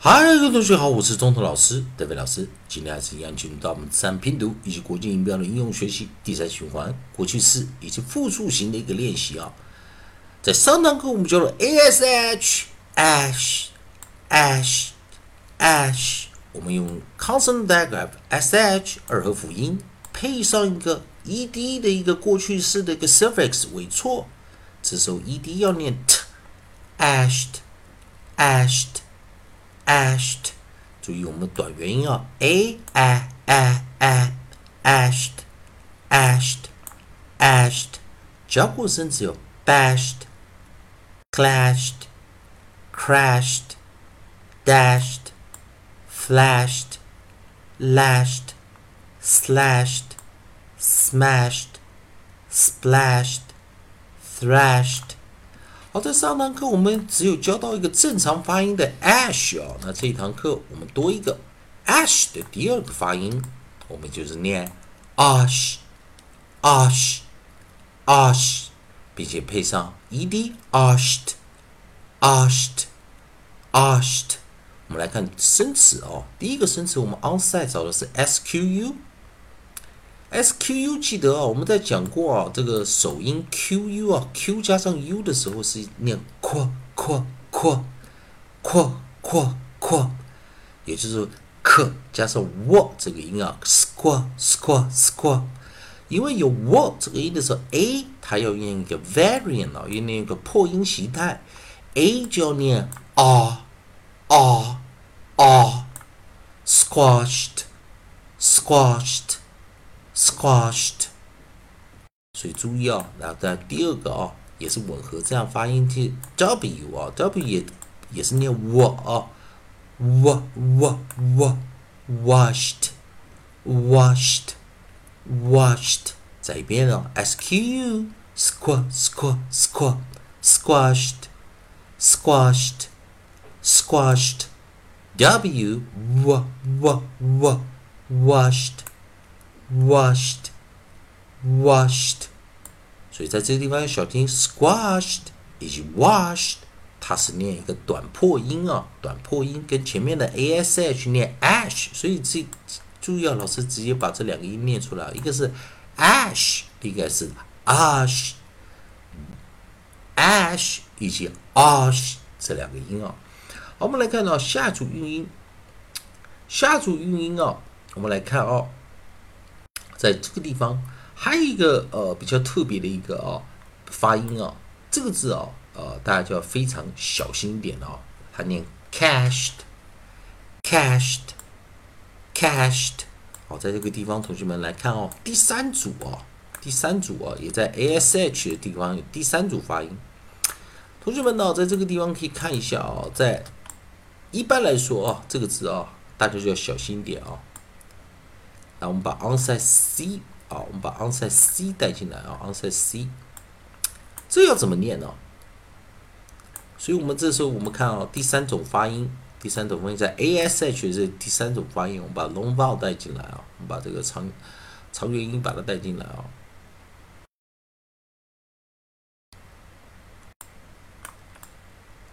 嗨，各位同学好，我是中头老师德伟老师。今天还是一样进入到我们自然拼读以及国际音标的应用学习第三循环过去式以及复数型的一个练习啊。在上堂课我们教了 ash ash ash ash，我们用 consonant digraph sh 二合辅音配上一个 ed 的一个过去式的一个 suffix 尾错，这时候 ed 要念 t ashed ashed ashed，注意我们短元音啊，a a a a ashed ashed ashed，交互声只有 bashed clashed crashed dashed flashed lashed slashed smashed splashed thrashed。 好，在上堂课我们只有教到一个正常发音的 ash 哦，那这一堂课我们多一个 ash 的第二个发音，我们就是念 ash，ash，ash，并且配上 ed ashed，ashed，ashed。我们来看生词哦，第一个生词我们 onside 找的是 squ。S Q U 记得啊，我们在讲过啊，这个首音 Q U 啊，Q 加上 U 的时候是念扩扩扩扩扩扩，也就是克加上 w 这个音啊，squa squa squat，因为有 w 这个音的时候，A 它要念一个 variant 啊，要念一个破音形态，A 就要念啊啊啊，squashed squashed。squashed，所以注意哦，然后在第二个哦，也是吻合这样发音的 w 啊，w 也也是念 w 啊，w w w washed washed washed，再一遍哦，sq squat squat squat squashed squashed squashed w w w w washed Washed, washed，所以在这个地方要小心 squashed 以及 washed，它是念一个短破音啊，短破音跟前面的 ash 念 ash，所以这注意啊，老师直接把这两个音念出来，一个是 ash，应该是 ash，ash 以及 ash 这两个音啊。好，我们来看到下组韵音，下组韵音啊，我们来看哦。在这个地方还有一个呃比较特别的一个啊发音啊，这个字啊呃大家就要非常小心一点哦，它念 cashed，cashed，cashed。好，在这个地方同学们来看哦，第三组啊，第三组啊也在 ash 的地方有第三组发音。同学们呢，在这个地方可以看一下啊，在一般来说啊，这个字啊大家就要小心一点那我们把 onside c 啊，我们把 onside c 带进来啊，onside c，这要怎么念呢？所以我们这时候我们看啊，第三种发音，第三种发音在 ash 这第三种发音，我们把 long vowel 带进来啊，我们把这个长长元音把它带进来啊。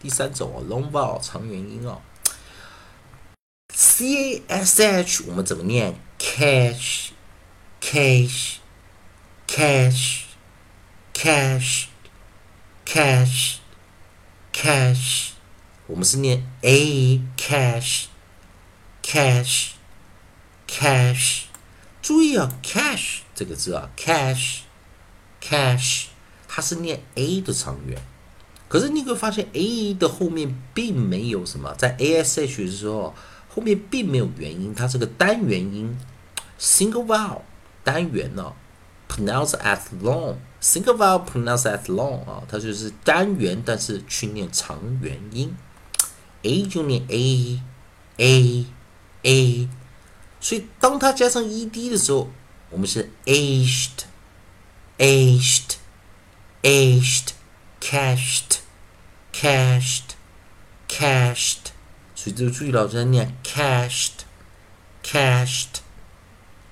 第三种啊，long vowel 长元音啊。c a s h 我们怎么念？cash cash cash cash cash cash，我们是念 a cash cash cash。注意啊，cash 这个字啊，cash cash，它是念 a 的长元。可是你会发现 a 的后面并没有什么，在 a s h 的时候。后面并没有元音，它是个单元音，single vowel 单元呢，pronounce as long，single vowel pronounce as long 啊，它就是单元，但是去念长元音，a 就念 a a a，所以当它加上 ed 的时候，我们是 aged aged aged cashed cashed cashed。所以这个注意到在念 cashed cashed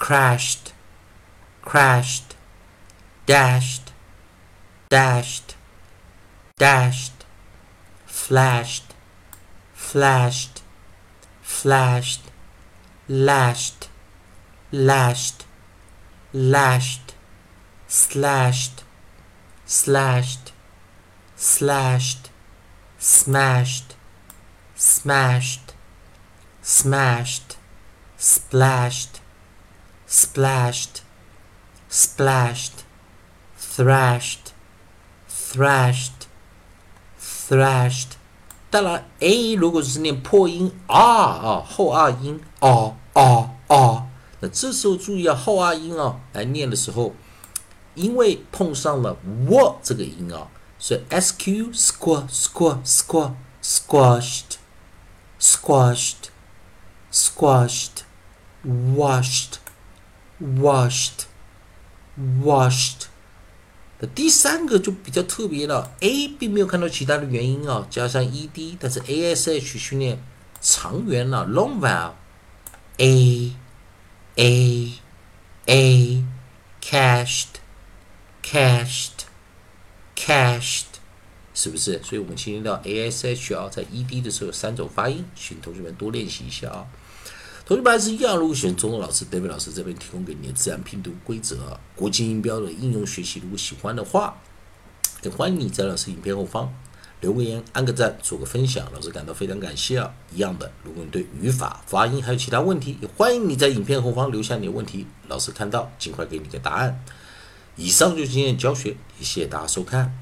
bashed，bashed，bashed，clashed，clashed，clashed，crashed，crashed，crashed。dashed, dashed, dashed, dashed, flashed, flashed, flashed, lashed, lashed, lashed, slashed, slashed, slashed, smashed, smashed, smashed, splashed, splashed, splashed thrashed, thrashed, thrashed。当然，a 如果是念破音 r 啊，后二音 r r r，那这时候注意啊，后二音啊来念的时候，因为碰上了 w 这个音啊，所以 s q squash squash squash squashed squashed squashed washed Washed washed。那第三个就比较特别了，A 并没有看到其他的元音啊，加上 ed，但是 ash 训练长元了，long vowel，a a a cached cached cached，是不是？所以我们今天到 ash 啊，在 ed 的时候有三种发音，请同学们多练习一下啊。同学们还是一样，如果选中文老师、德伟老师这边提供给你的自然拼读规则、国际音标的应用学习，如果喜欢的话，也欢迎你在老师影片后方留个言、按个赞、做个分享，老师感到非常感谢啊！一样的，如果你对语法、发音还有其他问题，也欢迎你在影片后方留下你的问题，老师看到尽快给你个答案。以上就是今天的教学，也谢谢大家收看。